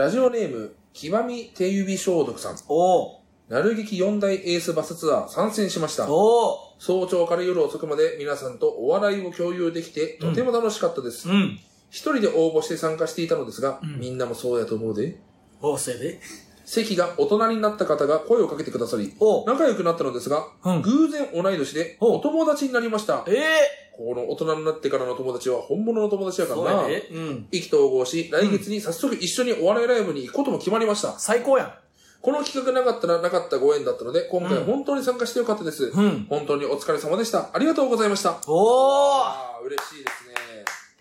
ラジオネーム、極み手指消毒さん。おー。なる劇4大エースバスツアー参戦しました。お早朝から夜遅くまで皆さんとお笑いを共有できて、とても楽しかったです。ー。うん。一人で応募して参加していたのですが、みんなもそうやと思うで。おーせで。席が大人になった方が声をかけてくださり、お仲良くなったのですが、うん偶然同い年でおお友達になりました。ええこの大人になってからの友達は本物の友達やー。からな。そうやで。うん。意気投合し、来月に早速一緒にお笑いライブに行くことも決まりました。最高やん。この企画なかったらなかったご縁だったので、今回は本当に参加してよかったです。うん。本当にお疲れ様でした。ありがとうございました。おー。ああ、嬉しいですね。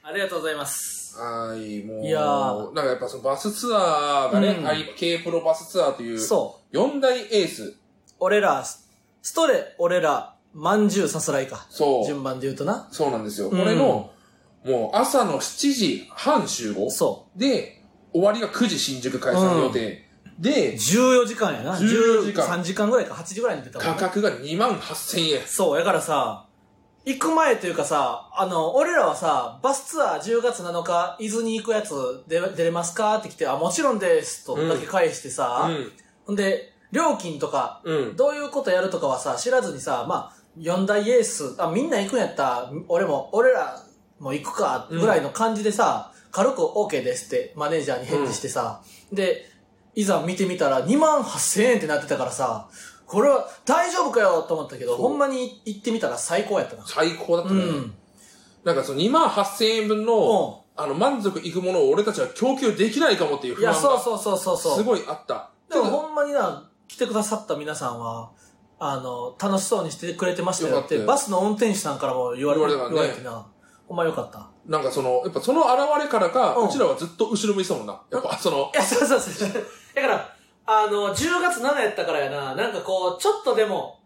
ありがとうございます。はい、もう、いやーなんかやっぱそのバスツアーがね、うん K プロバスツアーという、そう。四大エース。俺ら、ストレ、俺ら、まんじゅうさすらいか。そう。順番で言うとな。そうなんですよ。うんこれの、もう朝の7時半集合。そで、終わりが9時新宿開催予定。う。で、14時間やな。14時間3時間ぐらいか、8時ぐらいに出たもん価格が2万8000円。そう、やからさ、行く前というかさ、あの、俺らはさ、バスツアー10月7日、伊豆に行くやつ出出れますかって来て、あ、もちろんです、とだけ返してさ、ほんで、料金とか、うん。うん。どういうことやるとかはさ、知らずにさ、まあ、4大エース、あ、みんな行くんやったら、俺も、俺らも行くか、ぐらいの感じでさ、軽く OK ですって、マネージャーに返事してさ、で、いざ見てみたら2万8000円ってなってたからさ、これは大丈夫かよと思ったけど、ほんまに行ってみたら最高やったな。最高だったね。うん。なんかその2万8000円分の、あの、満足いくものを俺たちは供給できないかもっていういや、不安がそうそうそうそうそう。すごいあった。でもほんまにな、来てくださった皆さんは、あの、楽しそうにしてくれてましたよって、バスの運転手さんからも言われ言われたからね言われてな、ほんまよかった。なんかその、やっぱその現れからか、うんうちらはずっと後ろ向いてたもんな。やっぱそのい、や、そうそうそう。だから、あの、10月7やったからやな、なんかこう、ちょっとでも、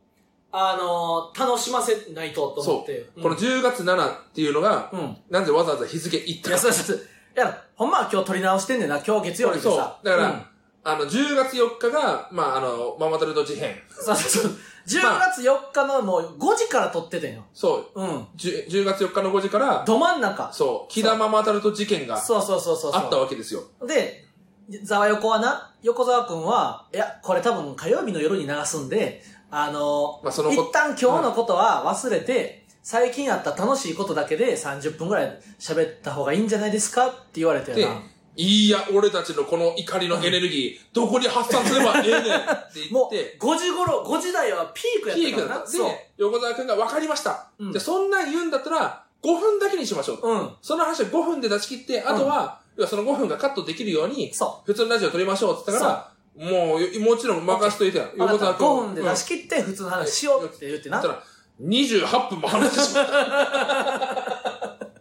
あの、楽しませないとと思そって。う。この10月7っていうのが、うん。うん。なんでわざわざ日付言ったいや、そうそうそう。いや、ほんまは今日撮り直してんねんな、今日月曜日でそう。さ。だから、うんあの、10月4日が、まあ、あの、ママタルト事変。そうそうそう。10月4日のもう5時から撮ってたんよ。そう。うん。10, 10月4日の5時から、ど真ん中。そう、木田ママタルト事件がそうそうそうそう。あったわけですよ。で、ざわ横はな、横澤くんは、いや、これ多分火曜日の夜に流すんで、あの、まあそのこ一旦今日のことは忘れて、最近あった楽しいことだけで30分ぐらい喋った方がいいんじゃないですかって言われてでな。、いいや、俺たちのこの怒りのエネルギー、どこに発散すればええねんって言 もう、って、5時頃、5時台はピークやピークったからな。だった。で、横澤くんが分かりました。うんで、そんなん言うんだったら、5分だけにしましょう。そう。うん。その話を5分で出し切って、あとは、要はその5分がカットできるように、そ普通のラジオ撮りましょうって言ったから、もう、よもちろん任しといてよ。う。あなた君5分で出し切って普通の話しようって言ってな。そしたら、28分も話してしまった。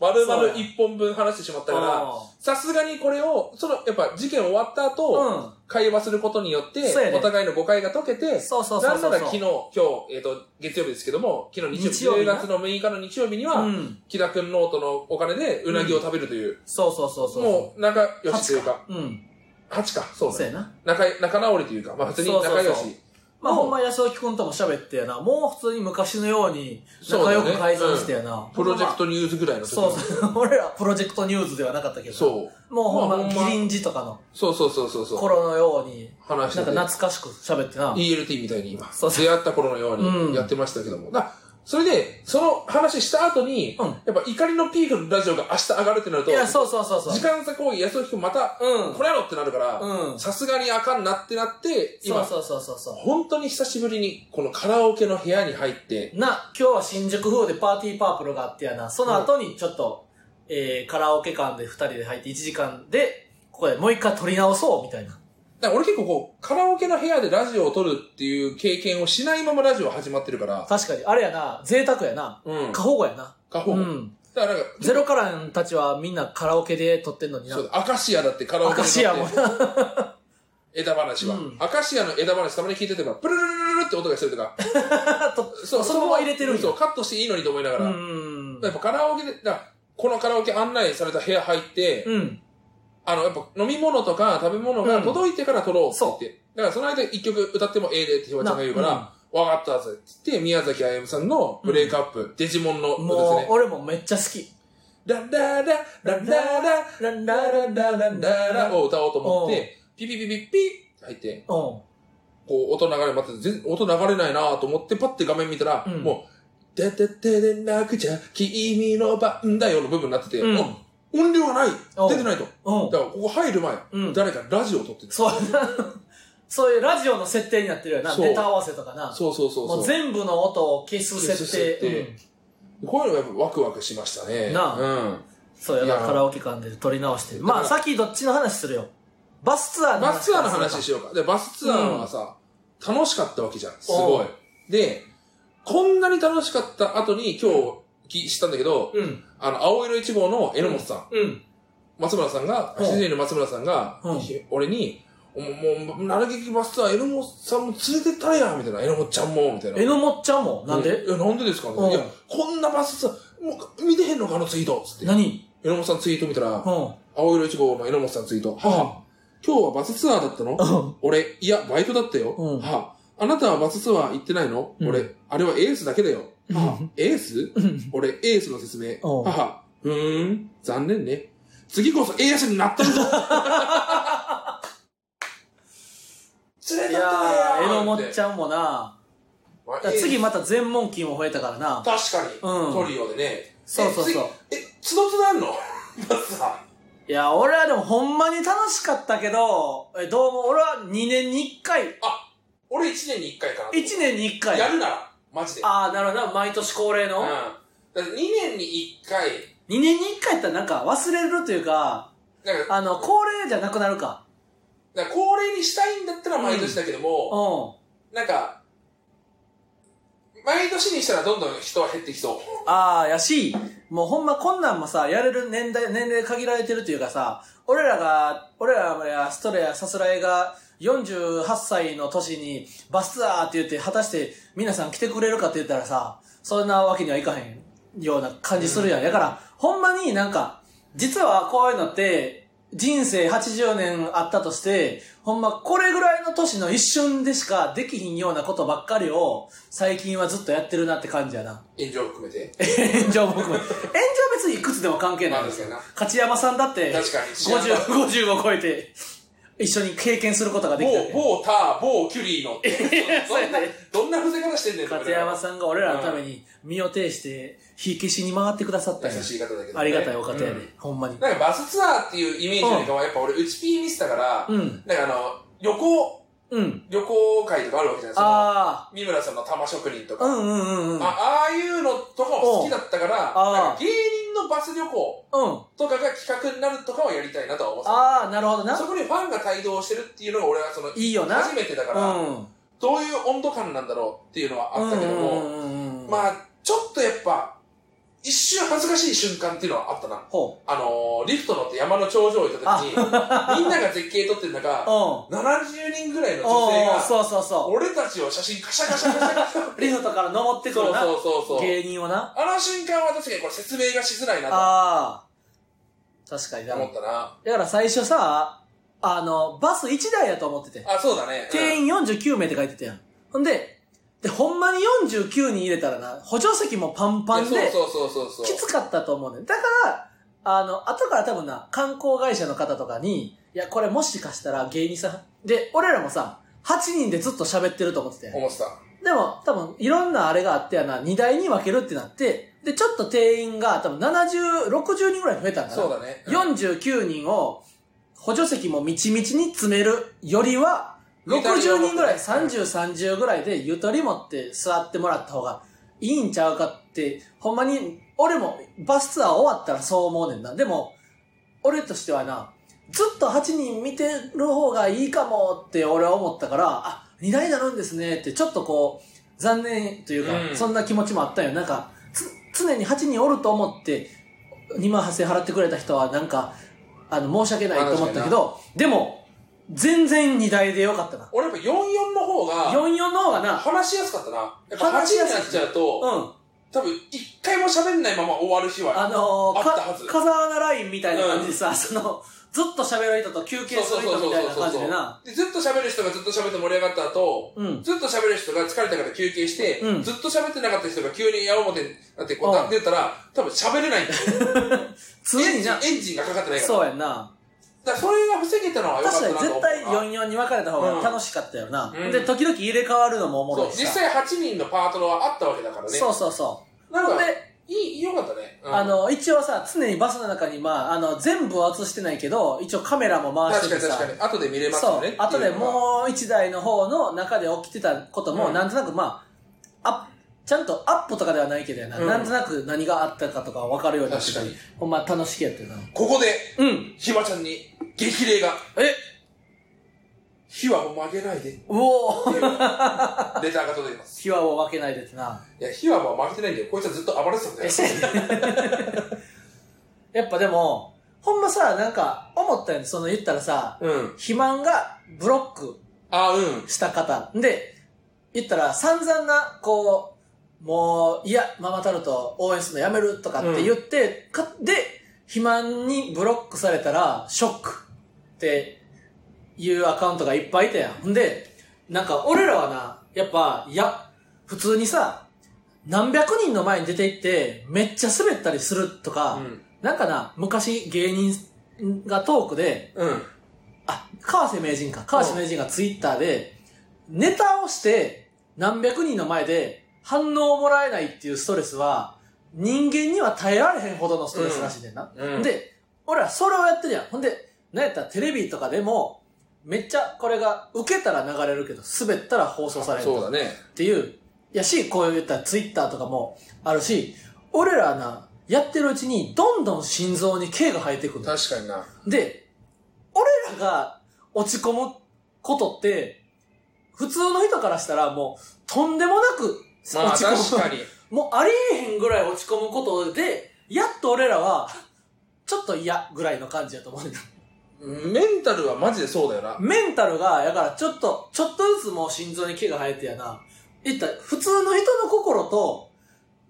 丸々1本分話してしまったからうん、さすがにこれを、その、やっぱ事件終わった後、うん。会話することによってねお互いの誤解が解けて、そうそうそうそうそう。なんなら昨日、今日、えっ、と、月曜日ですけども、昨日日曜日、10日曜日な月の6日の日曜日には、うん。木田くんノートのお金でうなぎを食べるという、そうそうそうそう。もう仲良しというか、うん。8か、そうね。そうやな。仲、仲直りというか、まあ普通に仲良し。そうそうそうまあ、ほんま安尾木くんとも喋ってやな。もう普通に昔のように仲良く改善してやな。プロジェクトニュースぐらいの時そうそう。俺らプロジェクトニュースではなかったけど。そう。もうほんま、まあほんまギリンジとかのそうそうそうそうそう。頃のように、話しててなんか懐かしく喋ってな。ELT みたいに今、そうそう出会った頃のよううんにやってましたけども。だそれで、その話した後に、うんやっぱ怒りのピークのラジオが明日上がるってなると、いや、そうそうそうそう。時間差攻撃、安尾くんまた、うんこれやろってなるから、うんさすがにあかんなってなって、今、そうそうそうそうそ本当に久しぶりにこのカラオケの部屋に入って、う。な、今日は新宿風でパーティーパープルがあってやな。その後にちょっと、えー、カラオケ館で二人で入って1時間で、ここでもう一回撮り直そうみたいな。だ俺結構こう、カラオケの部屋でラジオを撮るっていう経験をしないままラジオ始まってるから、確かに、あれやな、贅沢やな。うん。過保護やな。過保護。うん。だからなんか、ゼロカランたちはみんなカラオケで撮ってんのになそう。だ、アカシアだってカラオケでアカシアもな。枝話は、うんアカシアの枝話たまに聞いてても、プルルルルルルって音がしてるとか、とそう、そのまま入れてるそう、カットしていいのにと思いながうら、ん。やっぱカラオケで、だこのカラオケ案内された部屋入って、うん。あの、やっぱ飲み物とか食べ物が届いてから撮ろうって言って、だからその間一曲歌ってもええでってひわちゃんが言うから、なわかったぜって言って、宮崎あゆむさんのブレイクアップ、デジモンの歌ですね。もう、俺もめっちゃ好き。ラララ、ラララ、ラララララララを歌おうと思って、ピピピピピって入って、うん。こう音流れ待って、全音流れないなと思って、パッて画面見たら、うんもう、てててでなくちゃ、君の番だよの部分になってて、うんあ音量がないお出てないと。うんだ。から、ここ入る前、うん誰かラジオを撮ってた。そう。そういうラジオの設定になってるよな。ネタ合わせとかな。そうそうそうそう。もう全部の音を消す設定。こういうのがやっぱワクワクしましたね。なあうん。そうやなカラオケ館で撮り直して。まあ、さっきどっちの話するよ。バスツアーの話。バスツアーの話しようか。で、バスツアーはさ、楽しかったわけじゃん。すごい。で、こんなに楽しかった後に今日知ったんだけど、うん。あの、青色1号の榎本さん、うん。松村さんが、うん。七人の松村さんが、うん。俺に、もう、もう、なる劇バスツアー、榎本さんも連れてったらやみたいな、榎本ちゃんも、みたいな。えのちゃんも？なんで？いや、なんでですか、うん。いや、こんなバスツアー、もう、見てへんのか、あのツイート。つって。何？榎本さんツイート見たら、うん。青色1号の榎本さんツイート。母、今日はバスツアーだったの？うん。俺、いや、バイトだったよ。うん。母、あなたはバスツアー行ってないの、うん。俺、あれはエースだけだよ。母、エース？うん。俺、エースの説明。うん母、ふーん、残念ね。次こそエースになったるぞ 連れいやてったらー、えのもっゃちゃんもな。ん。だから次また全問金も増えたからな。確かに、うんトリオでね。そうそうそうえ、次え、つどつどあんの？バスツアー。いや、俺はでもほんまに楽しかったけど、え、どうも俺は2年に1回、あ、俺1年に1回かな。1年に1回。やるなら、マジで。ああ、なるほどな、毎年恒例の？うん。だから2年に1回、2年に1回やったらなんか忘れるというか、なんか、あの、恒例じゃなくなるか。だから恒例にしたいんだったら毎年だけどうも、ん。なんか、毎年にしたらどんどん人は減ってきそう。ああ、やし、もうほんまこんなんもさ、やれる年代、年齢限られてるというかさ、俺らが、俺らやストレやさすらいが48歳の年にバスツアーって言って、果たして皆さん来てくれるかって言ったらさ、そんなわけにはいかへんような感じするやん。だから、ほんまになんか、実はこういうのって、人生80年あったとして、ほんまこれぐらいの年の一瞬でしかできひんようなことばっかりを最近はずっとやってるなって感じやな。炎上含めて？炎上も含め。炎上別にいくつでも関係ないんです。勝山さんだって、確かに50、50を超えて、一緒に経験することができたね。某、某ター、某キュリーの。どんなどんな伏せ方してんねん勝山さんが俺らのために身を挺して、火消しに回ってくださった優しい方だけどねありがたいお方やで、うんほんまに。なんかバスツアーっていうイメージよりかは、やっぱ俺、うちピー見せたから、うん。なんかあの、旅行、うん。旅行会とかあるわけじゃないですか。あ三村さんの玉職人とあ。か。うんうんうんうん。あああいうのとかも好きだったから、か芸バス旅行うん。とかが企画になるとかはやりたいなとは思ってた。ああ、なるほどな。そこにファンが帯同してるっていうのが俺はその、いいよな。初めてだから、うん。どういう温度感なんだろうっていうのはあったけども、うんうんうんうん。まあ、ちょっとやっぱ、一瞬恥ずかしい瞬間っていうのはあったな。ほあのー、リフト乗って山の頂上行った時に、みんなが絶景撮ってる中う。、うん。70人ぐらいの女性おーが、そうそうそ俺たちを写真カシャカシャカシャカシャう。リフトから登ってくそうるな。そうそうそう。芸人をな。あの瞬間は確かにこれ説明がしづらいなとああ。確かにな。思ったな。だから最初さ、あの、バス1台やと思ってて。あ、そうだね。定員49名って書いてたやん。ほんで、で、ほんまに49人入れたらな、補助席もパンパンで、そうそうそうそう。きつかったと思うねん。だから、あの、後から多分な、観光会社の方とかに、いや、これもしかしたら芸人さん、で、俺らもさ、8人でずっと喋ってると思ってて。思ってた。でも、多分、いろんなあれがあってやな、2台に分けるってなって、で、ちょっと定員が多分70、60人ぐらい増えたんだな。そうだね。49人を補助席もみちみちに詰めるよりは、60人ぐらい、30、30ぐらいでゆとり持って座ってもらった方がいいんちゃうかって、ほんまに、俺もバスツアー終わったらそう思うねんな。でも、俺としてはな、ずっと8人見てる方がいいかもって俺は思ったから、あ、2台になるんですねって、ちょっとこう、残念というか、うんそんな気持ちもあったよ。なんか、つ常に8人おると思って、2万8000円払ってくれた人はなんか、あの、申し訳ないと思ったけど、でも、全然2台でよかったな。俺やっぱ44の方が、44の方がな、話しやすかったな。やっぱ8話しやすいになっちゃうと、うん。多分一回も喋んないまま終わる日はあのー、かあったはず。風穴ラインみたいな感じでさ、その、ずっと喋る人と休憩する人みたいな感じでな。で、ずっと喋る人がずっと喋って盛り上がった後、うん。ずっと喋る人が疲れたから休憩して、うんずっと喋ってなかった人が急に矢面になってこう、うんなってったら、多分喋れないんだよ。常にな。エンジンエンジンがかかってないから。そうやんな。だからそれが防げたのは良かった確かに絶対44に分かれた方が楽しかったよな。うんで、時々入れ替わるのもおもろいしさ。実際8人のパートナーはあったわけだからね。そうそうそう。なんか、ほんで、いい、良かったね。うんあ、の、一応さ、常にバスの中に、まあ、あの、全部は映してないけど、一応カメラも回しててさ確かに確、かに。後で見れますそうよね。、後でもう一台の方の中で起きてたことも、うんなんとなくまあ、あちゃんとアップとかではないけどやな、うんなんとなく何があったかとか分かるようになってた確かにほんま楽しきやったよな。ここで、うん。ひまちゃんに激励が、え？火はもう曲げないで。うおーレターが届いてます。火はを分けないでってな。いや、火はもう負けてないんだよ。こいつはずっと暴れてたんだよ。やっぱでも、ほんまさ、なんか、思ったよね、その言ったらさ、うん。肥満がブロックあ、うん。した方。で、言ったら散々な、こう、もう、いや、ママタルト応援するのやめるとかって言って、かで、肥満にブロックされたら、ショックっていうアカウントがいっぱいいたやん。んで、なんか俺らはな、やっぱ、いや、普通にさ、何百人の前に出て行って、めっちゃ滑ったりするとか、うん。なんかな、昔芸人がトークで、うん。あ、川瀬名人か。川瀬名人がツイッターで、ネタをして何百人の前で反応をもらえないっていうストレスは、人間には耐えられへんほどのストレスらしいねんな。うん。で、俺らそれをやってるやん。ほんで、なんやったらテレビとかでも、めっちゃこれが受けたら流れるけど、滑ったら放送されるそうだね。っていう、やし、こう言ったらツイッターとかもあるし、俺らな、やってるうちにどんどん心臓に毛が生えてくるの。確かにな。で、俺らが落ち込むことって、普通の人からしたらもう、とんでもなくまあ落ち込む。確かに。もうありえへんぐらい落ち込むことで、やっと俺らは、ちょっと嫌ぐらいの感じやと思うんだ。メンタルはマジでそうだよな。メンタルが、やからちょっと、ちょっとずつもう心臓に毛が生えてやな。いったら普通の人の心と、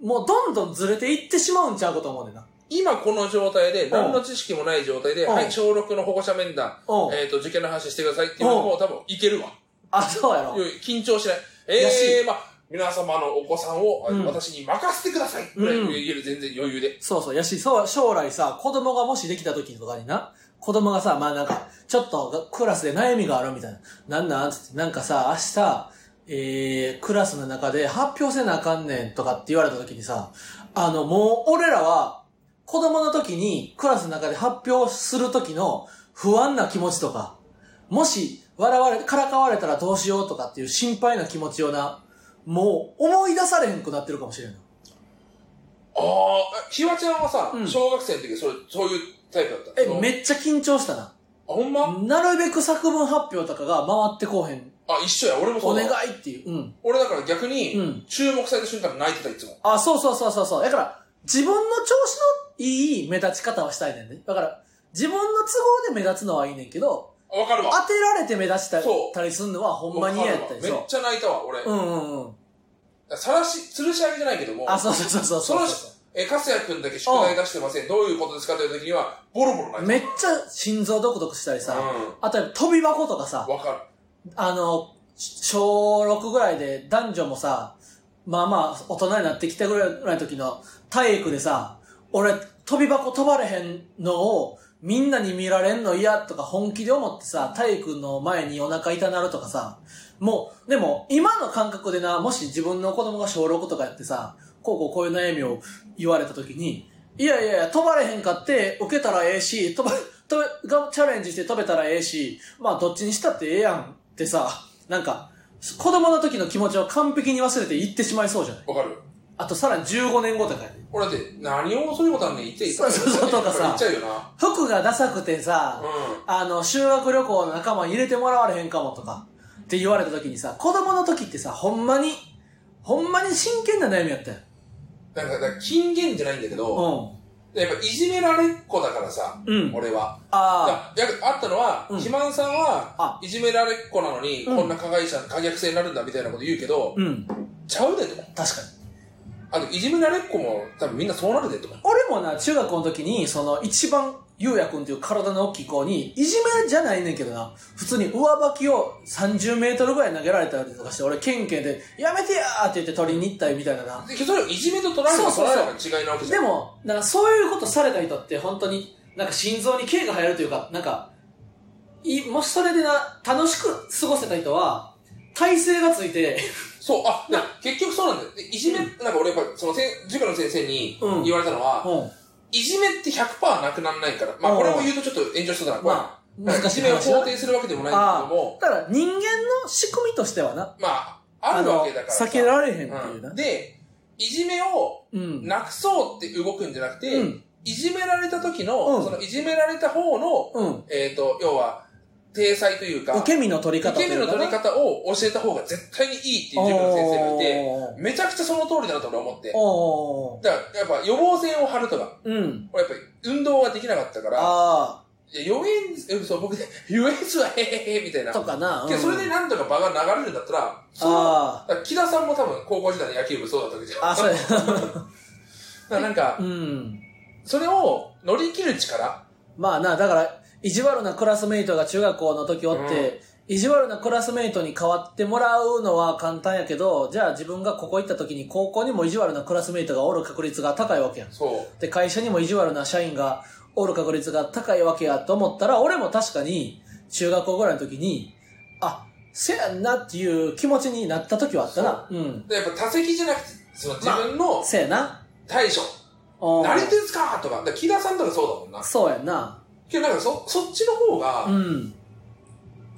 もうどんどんずれていってしまうんちゃうかと思うねんな。今この状態で、何の知識もない状態で、うんはい、小6の保護者面談、うん。えっと、受験の話してくださいっていうのも多分いけるわ。あ、そうやろ。緊張しない。ええー、まあ、皆様のお子さんを、うん私に任せてくださいぐらいうん言える、全然余裕で。そうそう。やし、そう、将来さ、子供がもしできた時とかにな、子供がさ、まあなんか、ちょっとクラスで悩みがあるみたいな。なんなんつって、なんかさ、明日、えー、クラスの中で発表せなあかんねんとかって言われた時にさ、あの、もう俺らは、子供の時にクラスの中で発表する時の不安な気持ちとか、もし笑われ、からかわれたらどうしようとかっていう心配な気持ちをな、もう思い出されへんくなってるかもしれんない。ああ、ひわちゃんはさ、うん小学生の時それ、そういうタイプだった。えめっちゃ緊張したな。あ、ほんま、なるべく作文発表とかが回ってこうへん。あ、一緒や、俺もそおうだ願いっていう。うん。俺だから逆に、うん注目された瞬間泣いてた、いつも。あ、そうそうそうそうそう。だから、自分の調子のいい目立ち方はしたいねんね。だから、自分の都合で目立つのはいいねんけど、あわかるわ。当てられて目立ちたそうたりするのはほんまに嫌やったりめっちゃ泣いたわ、俺。うんうんうん。さらし、吊るし上げじゃないけども、あ、そうそうそうそうそうそのえ、かすやくんだけ宿題出してません。どういうことですかという時には、ボロボロ泣いた。めっちゃ心臓ドクドクしたりさ、うあとは飛び箱とかさん。、わかる。あの、小6ぐらいで男女もさ、まあまあ大人になってきたぐらいの時の体育でさ、俺飛び箱飛ばれへんのをみんなに見られんの嫌とか本気で思ってさ、体育の前にお腹痛なるとかさ、もう、でも今の感覚でな、もし自分の子供が小6とかやってさ、こうこうこういう悩みを言われた時に、いやいやいや、飛ばれへんかって、受けたらええし、飛ば、飛べ、がチャレンジして飛べたらええし、まあどっちにしたってええやんってさ、なんか、子供の時の気持ちを完璧に忘れて言ってしまいそうじゃない？わかる。あとさらに15年後とかやで。俺だって、何をそういうことあんねん言っていいそうそうそうとかさ言っちゃうよな。服がダサくてさ、うあの、修学旅行の仲間に入れてもらわれへんかもとか、って言われた時にさ、子供の時ってさ、ほんまに、ほんまに真剣な悩みやったよ。ん。なんか、だから金言じゃないんだけど、うん。やっぱいじめられっ子だからさ、うん俺は。あいやあったのは、うん肥満さんはあ、いじめられっ子なのに、うんこんな加害者、可逆性になるんだみたいなこと言うけど、あ、うん。ちゃうでと。確かに。あと、いじめられっ子も多分みんなそうなるでと。俺もな、中学校の時に、その、一番ゆうやくんっていう体の大きい子に、いじめじゃないねんけどな、普通に上履きを30メートルぐらい投げられたりとかして、俺、ケンケンで、やめてやーって言って取りに行ったりみたいなな。でそれをいじめと取られるかそうそうそう取られるかの違いなわけじゃん。でも、なんかそういうことされた人って本当に、なんか心臓に刑が入るというか、なんか、いもしそれでな、楽しく過ごせた人は、体勢がついて、そう、あ、で結局そうなんだよ。でいじめ、なんか俺やっぱ、その塾の先生にうん言われたのは、うん。いじめって100%なくならないから、まあこれも言うとちょっと炎上しそうだな。まあ難しいいじめを話だ肯定するわけでもないんだあけども、だから人間の仕組みとしてはな、まあ、あるわけだからさ。避けられへんっていうう。なんで、いじめをうん。なくそうって動くんじゃなくて、うんいじめられた時の、うんそのいじめられた方の、うん。えっ、と、要は、体裁というか、受け身の取り方受け身の取り方を教えた方が絶対にいいっていう塾の先生がいて、めちゃくちゃその通りだなと俺は思って。だから、やっぱ予防線を張るとか、うん。俺やっぱり運動ができなかったから、あいや、予言、えそう、僕で、予言はへへへみたいな。あ、とかな。けどそれでなんとか場が流れるんだったら、そのあだから木田さんも多分高校時代の野球部そうだったわけじゃん。あ。あ、そうや。だからなんかう、ん。それを乗り切る力まあな、だから、意地悪なクラスメイトが中学校の時おって、意地悪なクラスメイトに変わってもらうのは簡単やけど、じゃあ自分がここ行った時に高校にも意地悪なクラスメイトがおる確率が高いわけやん。そう。で、会社にも意地悪な社員がおる確率が高いわけやと思ったら、俺も確かに中学校ぐらいの時に、あ、せやんなっていう気持ちになった時はあったな。うん。で、やっぱ他責じゃなくて、その自分のせやな。対処。おー慣れてんすか？とか。だから木田さんとかそうだもんな。そうやんな。けどなんかそ、そっちの方が、うん。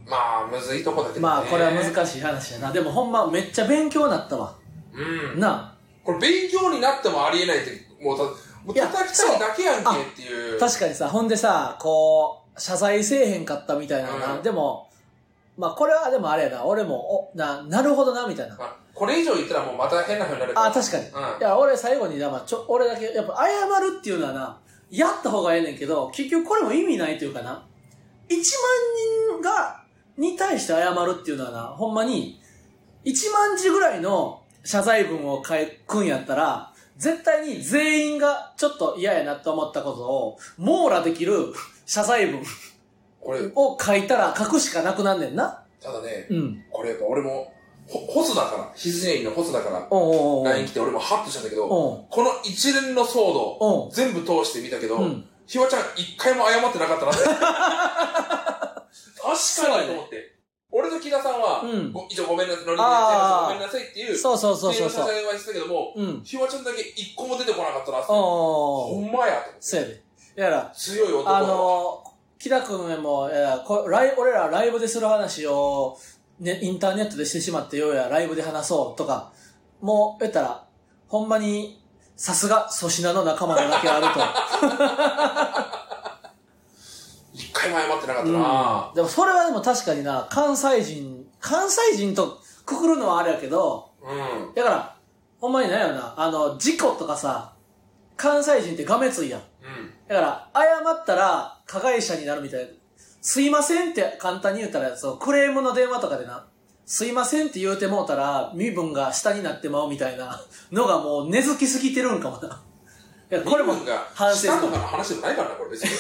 まあ、むずいとこだけどね。まあ、これは難しい話やな。でもほんまめっちゃ勉強になったわ。うん。なこれ勉強になってもありえないって、もうた、もう叩きたいだけやんけっていう。確かにさ、ほんでさ、こう、謝罪せえへんかったみたいなな。うんでも、まあこれはでもあれやな。俺も、お、な、なるほどな、みたいな。まあこれ以上言ったらもうまた変な風になるから。あ、確かに。いうん。や、俺最後にな、まあちょ、俺だけ、やっぱ謝るっていうのはな、やった方がええねんけど、結局これも意味ないというかな。1万人が、に対して謝るっていうのはな、ほんまに、1万字ぐらいの謝罪文を書くんやったら、絶対に全員がちょっと嫌やなと思ったことを、網羅できる謝罪文これ、を書いたら書くしかなくなんねんな。ただね、うん。これやっぱ俺も、ほホスだから、羊ネイのホスだから、LINE 来て俺もハッとしたんだけど、この一連の騒動、全部通して見たけど、うん。ひわちゃん一回も謝ってなかったなって。確かにと思って。俺と木田さんは、うん。ご一応ごめんなさい、乗りごめんなさいっていう、そうそうそうそうそう。謝罪はしてたけども、うん。ひわちゃんだけ一個も出てこなかったなって。おほおんまやと思って。そうやで。やら、強い男だあのー、木田くんも、いやこライ俺らライブでする話を、ね、インターネットでしてしまってようやライブで話そうとか、もう、言ったら、ほんまに、さすが粗品の仲間だけある一回も謝ってなかっと。たな、うん。でもそれはでも確かにな、関西人、関西人とくくるのはあれやけど、うん。だから、ほんまになんやろな、あの、事故とかさ、関西人ってがめついやん。うん。だから、謝ったら加害者になるみたいな。すいませんって簡単に言ったら、そう、クレームの電話とかでな、すいませんって言うてもうたら、身分が下になってまうみたいなのがもう根付きすぎてるんかもな。いや、これも身分が反省下とかの話でもないからな、これ別に。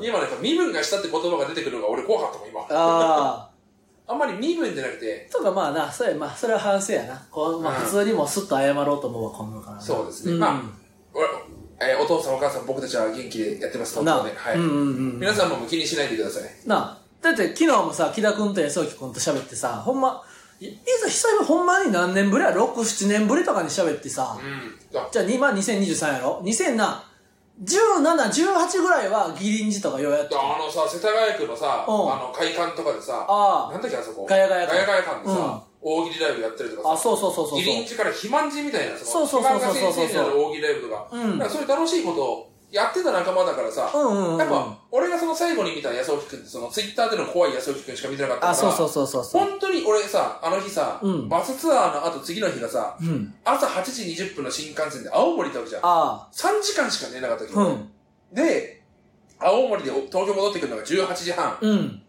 今なんか身分が下って言葉が出てくるのが俺怖かったもん、今。ああんまり身分じゃなくて、あ。とかまあな、それ、まあ、それは反省やな。こう、まあうん普通にもうスッと謝ろうと思うわ、こんなのからな。そうですね。んまあ、俺えーお父さんお母さん僕たちは元気でやってます、な東京で。はい。うんうんうん。皆さんも気にしないでください。なあ。だって昨日もさ、木田くんと安沖くんと喋ってさ、ほんま、いいざ久々ほんまに何年ぶりや ?6、7年ぶりとかに喋ってさ、うん。あじゃあ2万2023やろ ?2000 な、17、18ぐらいはギリンジとかようやって。あのさ、世田谷区のさ、あうんの会館とかでさ、あなんだっけあそこ？ガヤガヤ館ガヤガヤ館でさ、大喜利ライブやったりとかさ、あ、そうそうそうそうそう。ギリンジから肥満児みたいな、そうそうそうそうそう肥満が先生になる大喜利ライブとか、うんだからそういう楽しいことをやってた仲間だからさ、うんうんうん。やっぱ、俺がその最後に見た安沖君って、そのツイッターでの怖い安沖君しか見てなかったから、あ、そうそうそうそうそう。本当に俺さ、あの日さ、うんバスツアーの後次の日がさ、うん。朝8時20分の新幹線で青森行ったわけじゃん。あ3時間しか寝なかったけあ。ど、うん。で、青森で東京戻ってくるのが18時半。うん。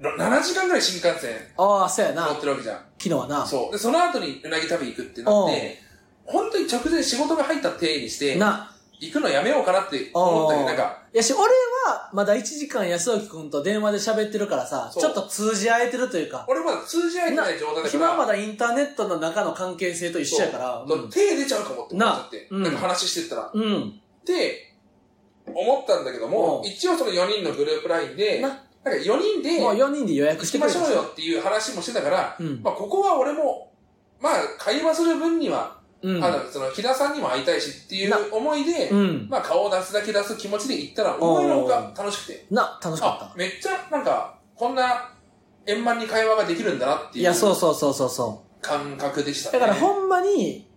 な7時間ぐらい新幹線ああ、そうやな。乗っ昨てるわけじゃん。日はな。そう。で、その後にうなぎ食べ行くってなって、本当に直前仕事が入った体にして、な。行くのやめようかなって思ったけど、なんか、いやし、俺は、まだ1時間安沖くんと電話で喋ってるからさ、そうちょっと通じ合えてるというか、俺まだ通じ合えてない状態だから。今はまだインターネットの中の関係性と一緒やから、そう手出ちゃうかもって思っちゃって。なうんなんか話してったら。うん。うん。で、思ったんだけども、うん一応その4人のグループラインで、ななんか4人で、もう4人で予約行してましょうよっていう話もしてたから、うんまあここは俺も、まあ会話する分には、うん。あのその木田さんにも会いたいしっていうな思いで、うん。まあ顔を出すだけ出す気持ちで行ったら、思いのほか楽しくて、な、楽しかあっ、めっちゃなんか、こんな円満に会話ができるんだなってた。いいや、そううそうそうそうそう。感覚でしたね。だからほんまに、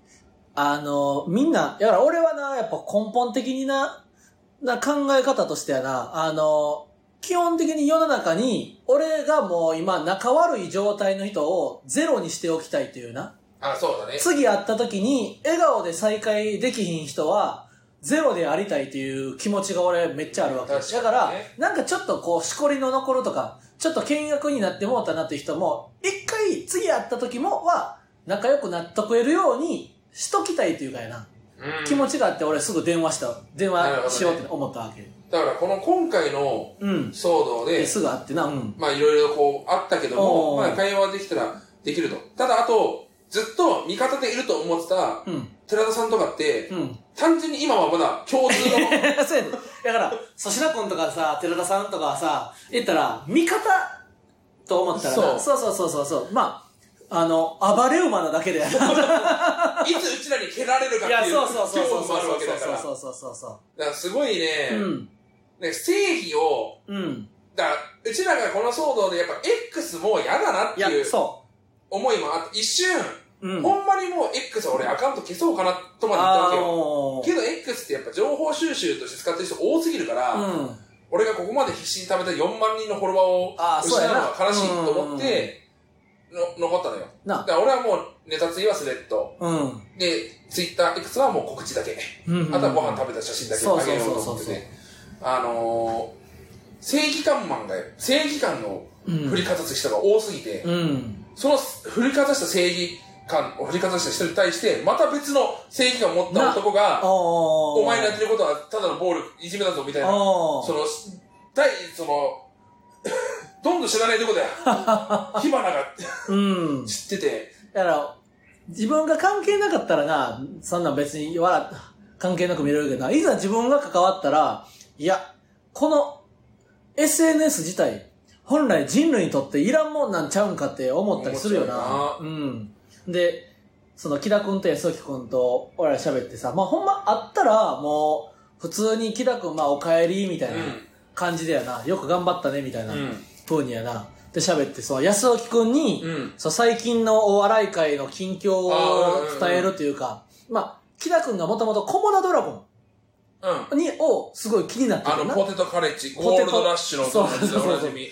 あの、みんな、だから俺はな、やっぱ根本的にな、な考え方としてはな、あの、基本的に世の中に、俺がもう今仲悪い状態の人をゼロにしておきたいというな。あ、そうだね。次会った時に、笑顔で再会できひん人は、ゼロでありたいという気持ちが俺めっちゃあるわけ。確かにねだから、なんかちょっとこう、しこりの残るとか、ちょっと見学になってもうたなっていう人も、一回次会った時もは、仲良くなっとくえるようにしときたいというかやな。うん気持ちがあって俺すぐ電話した、電話しようって思ったわけ。だからこの今回のうん。騒動で、ですぐ会ってな、うん。まあいろいろこうあったけども、まあ会話できたらできると。ただあと、ずっと味方でいると思ってたうん。寺田さんとかって、うん。単純に今はまだ共通の、そうやねだから、粗品君とかさ、寺田さんとかはさ、言ったら、味方と思ったらな、そそうそうそうそうそう。まあ、あの、暴れ馬なだけで。いつうちらに蹴られるかっていうそうそうそうそう恐怖もあるわけだから。だかそうそうそうそらすごいね、う。うん。ね正義を、うん。だからうちらがこの騒動でやっぱ X もう嫌だなっていうそ思いもあって、一瞬、う。うん。ほんまにもう X は俺アカウント消そうかなとまで言ったわあけよ。けど X ってやっぱ情報収集として使ってる人多すぎるから、うん。俺がここまで必死に貯めた4万人のフォロワーを失うのが悲しいと思って、の残ったのよ。なだから俺はもうネタツイはスレッド。うん。で、ツイッター X はもう告知だけ。うん。あとはご飯食べた写真だけあげようと思ってそうそうそうそうて。あのー、正義感マンが、正義感のうん。振りかざす人が多すぎて、うん。その振りかざした正義感を振りかざした人に対して、また別の正義感を持った男が、おお前のやってることはただの暴力、いじめだぞみたいな。おその、大、その、どんどん知らないとこだよ。火花がうん。知ってて、だから、自分が関係なかったらな、そんなん別に笑っ関係なく見れるけどな、いざ自分が関わったら、いや、この SNS 自体、本来人類にとっていらんもんなんちゃうんかって思ったりするよな。思っちゃうん。で、その、木田くんと安木くんと俺ら喋ってさ、まあほんまあったら、もう、普通に木田くん、まあお帰りみたいな感じでやな、よく頑張ったねみたいなうん。風にやな。で喋って、その安木くんに、うん。そう、最近のお笑い界の近況をあーうんうんうん伝えるというか、まあ、木田くんがもともとコモダドラゴうん。ンに、をすごい気になってるな。あの、ポテトカレッジ、ゴールドラッシュの友達でおなじみ。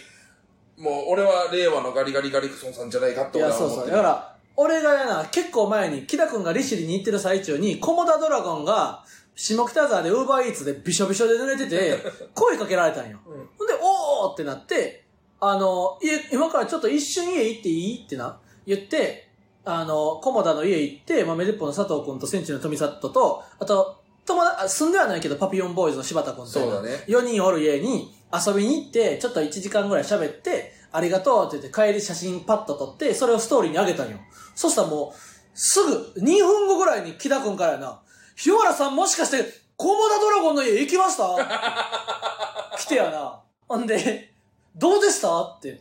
もう、俺は令和のガリガリガリクソンさんじゃないかっていや、そうそう。だから、俺がやな、結構前に、木田くんが利尻に行ってる最中に、コモダドラゴンが、下北沢でウーバーイーツでびしょびしょで濡れてて、声かけられたんよ。うんほんで、おーってなって、あの、家、今からちょっと一瞬家行っていいってな、言って、あの、コモダの家行って、まあ、メデッポの佐藤くんとセンチの富里と、あと、友達、あ住んではないけど、パピヨンボーイズの柴田くんと、そうだね4人おる家に遊びに行って、ちょっと1時間ぐらい喋って、ありがとうって言って帰り写真パッと撮って、それをストーリーに上げたんよ。そしたらもう、すぐ、2分後ぐらいに木田くんからやな、日原さんもしかして、コモダドラゴンの家行きました？来てやな。ほんで、どうでした？ってう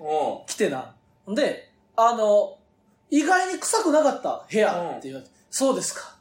来てな。ほんで、あの、意外に臭くなかった部屋って言われて、そうですか。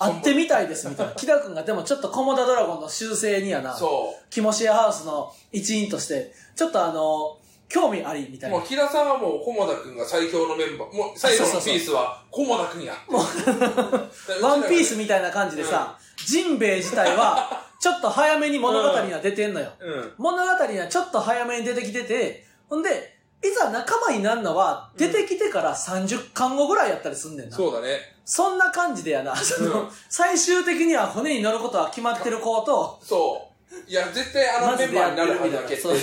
会ってみたいですみたいな。木田くんがでもちょっとコモダドラゴンの修正にやな。ん。そキモシェアハウスの一員として、ちょっっとあの、興味ありみたう。いな。もう、木田さんはもう、菰田くんが最強のメンバー。もう、最後のピースは、菰田くんや。もう ワンピースみたいな感じでさ、ジンベエ自体は、ちょっと早めに物語には出てんのよ。うん。物語にはちょっと早めに出てきてて、ほんで、いざ仲間になるのは、出てきてから30巻後ぐらいやったりすんねんな。そうだね。そんな感じでやな。その、うん最終的には骨に乗ることは決まってる子と、そう。いや、絶対あのメンバーになるはずだ、決 定そう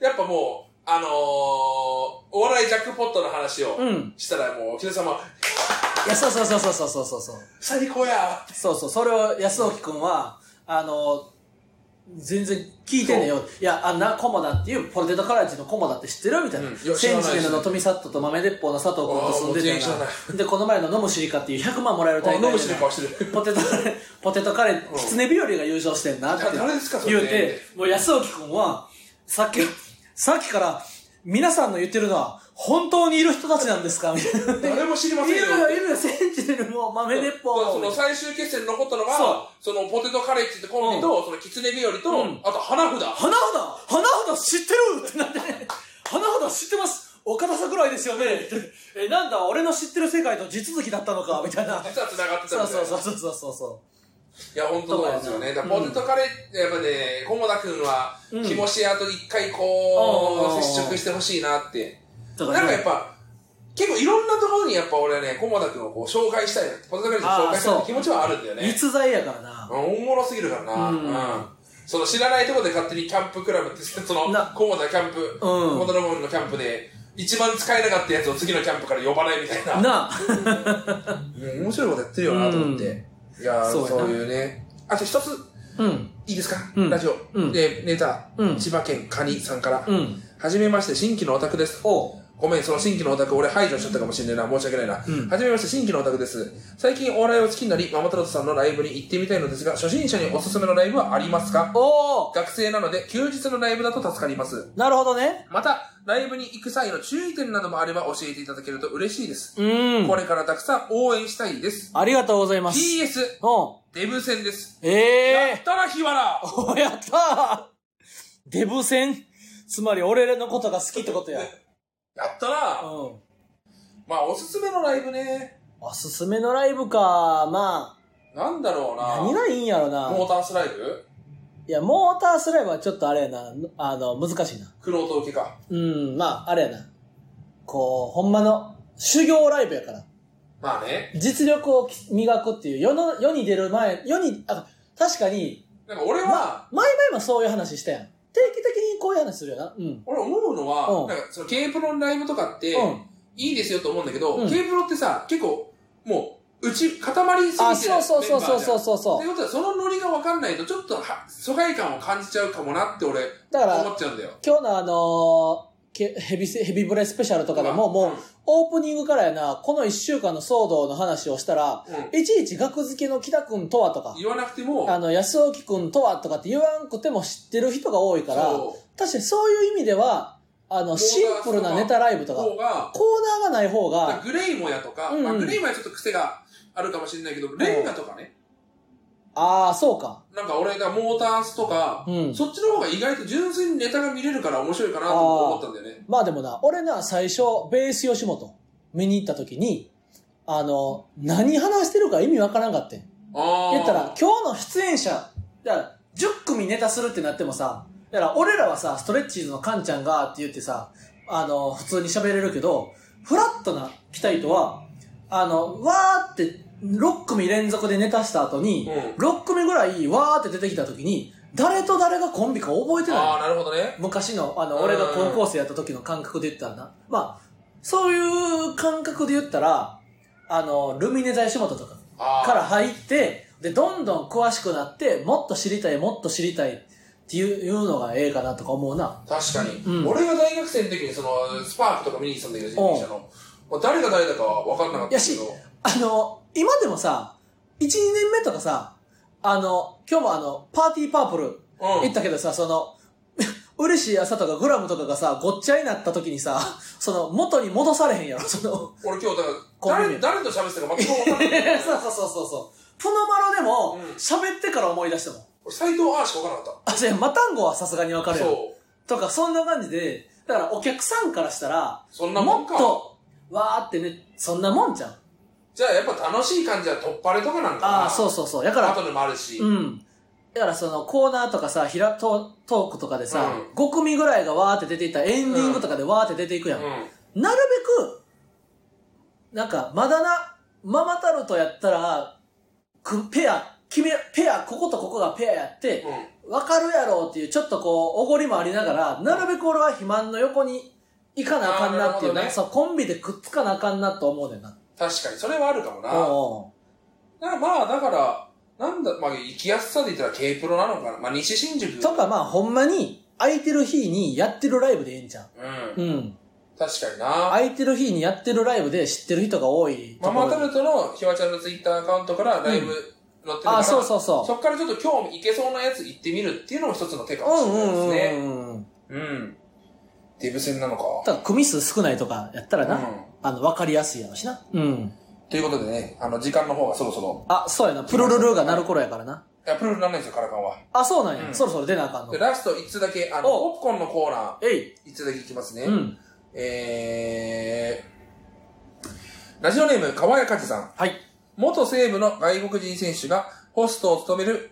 で。やっぱもう、あのー、お笑いジャックポットの話をうん。したらもう、木田さんは、いや、そうそうそうそうそうそうそう。最高やそうそう、それを安沖くんは、あの、全然聞いてんねんよ。いや、あんなコモダっていう、ポテトカレッジのコモダって知ってるみたいな。うん。センチネルの富里と豆鉄砲の佐藤君と住んでてで、この前の飲むシリカっていう100万もらえる大会で。飲むしの顔してる。ポテトカレー、ポテトカレー、キツネ日和が優勝してんなって。誰ですかそれ。言うて、もう安沖君は、さっき、さっきから、皆さんの言ってるのは、本当にいる人たちなんですか？みたいな。誰も知りまいせんよ。るよ、いるよ、センチネルも豆鉄砲も。その最終決戦に残ったのが、そのポテトカレッジってコンビと、そのキツネ日和と、うんあと花札。花札？花札知ってる？ってなって、花札知ってます？岡田桜井ですよねってえ、なんだ、俺の知ってる世界と地続きだったのか？みたいな。実は繋がってたそうみたいな。そうそうそうそうそいや、本当そうですよね。ポテトカレー、やっぱね、菰田くんは、うんキモシアと一回うこう、ん接触してほしいなって。う。なんかやっぱ、結構いろんなところにやっぱ俺はね、菰田くんをこう紹介したいな。ポテトカレーに紹介したいて気持ちはあるんだよね。逸材やからな。うんおもろすぎるからな。ううんん。その知らないところで勝手にキャンプクラブって、その、な菰田キャンプ、うん菰田ロボンのキャンプで、一番使えなかったやつを次のキャンプから呼ばないみたいな。なうん面白いことやってるよなと思って。いやーそうそういうね。あと一つ、うん。いいですか、うんラジオ。うんで、ネタ、うん千葉県カニさんから。うん。はじめまして、新規のオタクです。おう。ごめん、その新規のオタク、俺排除しちゃったかもしれないな。申し訳ないな。うんはじめまして、新規のオタクです。最近お笑いを好きになり、ママタロトさんのライブに行ってみたいのですが、初心者におすすめのライブはありますか？おー学生なので、休日のライブだと助かります。なるほどね。また、ライブに行く際の注意点などもあれば教えていただけると嬉しいです。うんこ。れからたくさん応援したいです。ありがとうございます。PS、うん。デブ戦です。ええやったら日原ー。おやったーデブ戦？つまり俺のことが好きってことや。やったなうん。まあ、おすすめのライブね。おすすめのライブか、まなんだろうあ、な何がいいんやろな。モータースライブ？いや、モータースライブはちょっとあれやな、あの、難しいな。クロート受けか。うん、まあ、あれやな。こう、ほんまの修行ライブやから。まあね。実力を磨くっていう、世の、世に出る前、世に、あ、確かに、なんか俺は、ま、前々もそういう話したやん。定期的にこういう話するよな。うん。俺思うのは、うんなんかその K プロのライブとかって、うん。いいですよと思うんだけど、うん K プロってさ、結構、もう、うち、固まりすぎてるあ、そうそうそうそうそうう。そうそうって。ことは、そのノリが分かんないと、ちょっとは、疎外感を感じちゃうかもなって俺、だから思っちゃうんだよ。今日のあのヘビセ、ヘビブレスペシャルとかでも、うんもう、オープニングからやな、この一週間の騒動の話をしたら、うん。いちいち学付けの北くんとはとか、言わなくても、あの、安沖くんとはとかって言わんくても知ってる人が多いから、確かにそういう意味では、あの、シンプルなネタライブとか、コーナーがない方が、グレイモヤとか、うん。うんまあ、グレイモヤちょっと癖があるかもしれないけど、レンガとかね、ああ、そうか。なんか俺がモータースとか、うんそっちの方が意外と純粋にネタが見れるから面白いかなと思ったんだよね。まあでもな、俺な、最初、ベース吉本見に行った時に、あの、何話してるか意味わからんかってん。ああ。言ったら、今日の出演者、だから10組ネタするってなってもさ、だから俺らはさ、ストレッチーズのカンちゃんがって言ってさ、あの、普通に喋れるけど、フラットな来た人は、あの、わーって、6組連続でネタした後に、う6組ぐらいわーって出てきた時に、誰と誰がコンビか覚えてない。ああ、なるほどね。昔の、あの、うん俺が高校生やった時の感覚で言ったらな。まあ、そういう感覚で言ったら、あの、ルミネ座吉本とか。から入って、で、どんどん詳しくなって、もっと知りたい、もっと知りたいっていうのがええかなとか思うな。確かに、うん俺が大学生の時にその、スパークとか見に行ってたんだけど、人力車の。誰が誰だかは分かんなかったけど。あの、今でもさ、1、2年目とかさ、あの、今日もあの、パーティーパープルうん。行ったけどさ、その、嬉しい朝とかグラムとかがさ、ごっちゃになった時にさ、その、元に戻されへんやろ、その、俺今日だから、誰、誰と喋ってたか全く分かんない。そうそうそうそう。プノマロでもうん、喋ってから思い出したもん。俺斎藤アーしか分からなかっあ、じゃマタンゴはさすがにわかた。るよ。そう。とか、そんな感じで、だからお客さんからしたら、そんなもんか。もっと、わーってね、そんなもんじゃん。じゃあやっぱ楽しい感じは突破れとかなんかな。ああ、そうそうそう。だから、バトルもあるし。うん。だからそのコーナーとかさ、ひらトトークとかでさ、うん5組ぐらいがわーって出ていったらエンディングとかでわーって出ていくやん。うん。なるべく、なんか、まだな、ママタルトやったら、くペア、決め、ペア、こことここがペアやって、うん。わかるやろっていう、ちょっとこう、おごりもありながら、なるべく俺は肥満の横に行かなあかんなっていうねそう、コンビでくっつかなあかんなと思うねんな。確かに、それはあるかもな。おうだからまあ、だから、なんだ、まあ、行きやすさで言ったら K プロなのかな。まあ、西新宿。とかまあほんまに空いてる日にやってるライブでええんちゃう？ん。ううん。確かにな。空いてる日にやってるライブで知ってる人が多いママタルトのひわちゃんのツイッターアカウントからライブ載ってるから、あ、そうそうそう。そっからちょっと興味いけそうなやつ行ってみるっていうのも一つの手かもしうんれないですね。うんうんうん。うん。デブ戦なのか。ただ組数少ないとかやったらな、うんあの、わかりやすいやろしな。うん。ということでね、あの、時間の方がそろそろ。あ、そうやな。プルルルが鳴る頃やからな。いや、プルルなんないんですよ、カラカンは。あ、そうなんや。うんそろそろ出なあかんので、。ラスト1つだけ、あの、おポップコーンのコーナえい。ー、1つだけいきますね。うん。えー、ラジオネーム、川谷かじさん。はい。元元西武の外国人選手がホストを務める、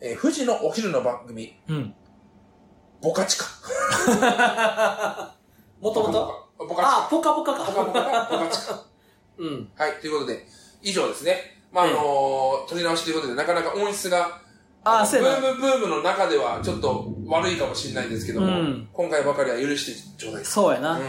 えー富士のお昼の番組、うん。ボカチカ。もともとボカチあ、ポカポカカ。か。ボカボカボカチカ。うん。はい、ということで、以上ですね。まあ、あのー取り直しということで、なかなか音質が、あブームブームの中ではちょっと悪いかもしれないんですけども、うん今回ばかりは許してちょうだい。そうやな。う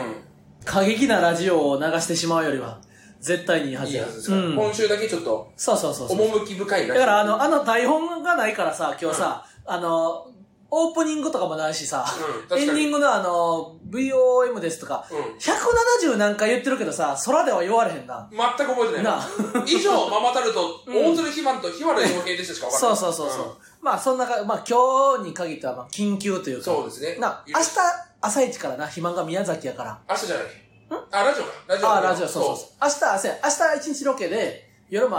過激なラジオを流してしまうよりは、絶対にいいはずですから、うん。今週だけちょっと、そうそうそうそう。趣深いラジオだからあの、あの台本がないからさ、今日さ、あの、オープニングとかもないしさ、うんエンディングのあの、VOM ですとか、うん。170何回言ってるけどさ、空では言われへんな。全く覚えてない。な以上、ママタルト、うん大鶴ひまんと日原洋平でしたしか分かんない。そうそうそうそう。まあそんなか、まあ今日に限ってはまあ緊急といううんか。そうですね。な、明日、朝一からな、肥満が宮崎やから。明日じゃない。あ、ラジオか。ラジオ。ああ、ラジオ、そうそうそう。明日、朝、明日一日ロケで、夜も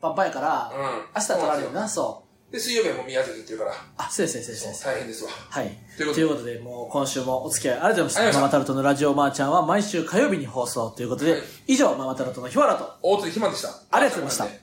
パンパンやから、うん。明日撮られるな、そう。で、水曜日はもう宮崎行ってるから。あ、そうです、そうです、そうです。大変ですわ。はい。ということでもう今週もお付き合いありがとうございました。ママタルトのラジオマーちゃんは毎週火曜日に放送ということで、はい以上、ママタルトの日原と、大鶴ひまんでした。ありがとうございました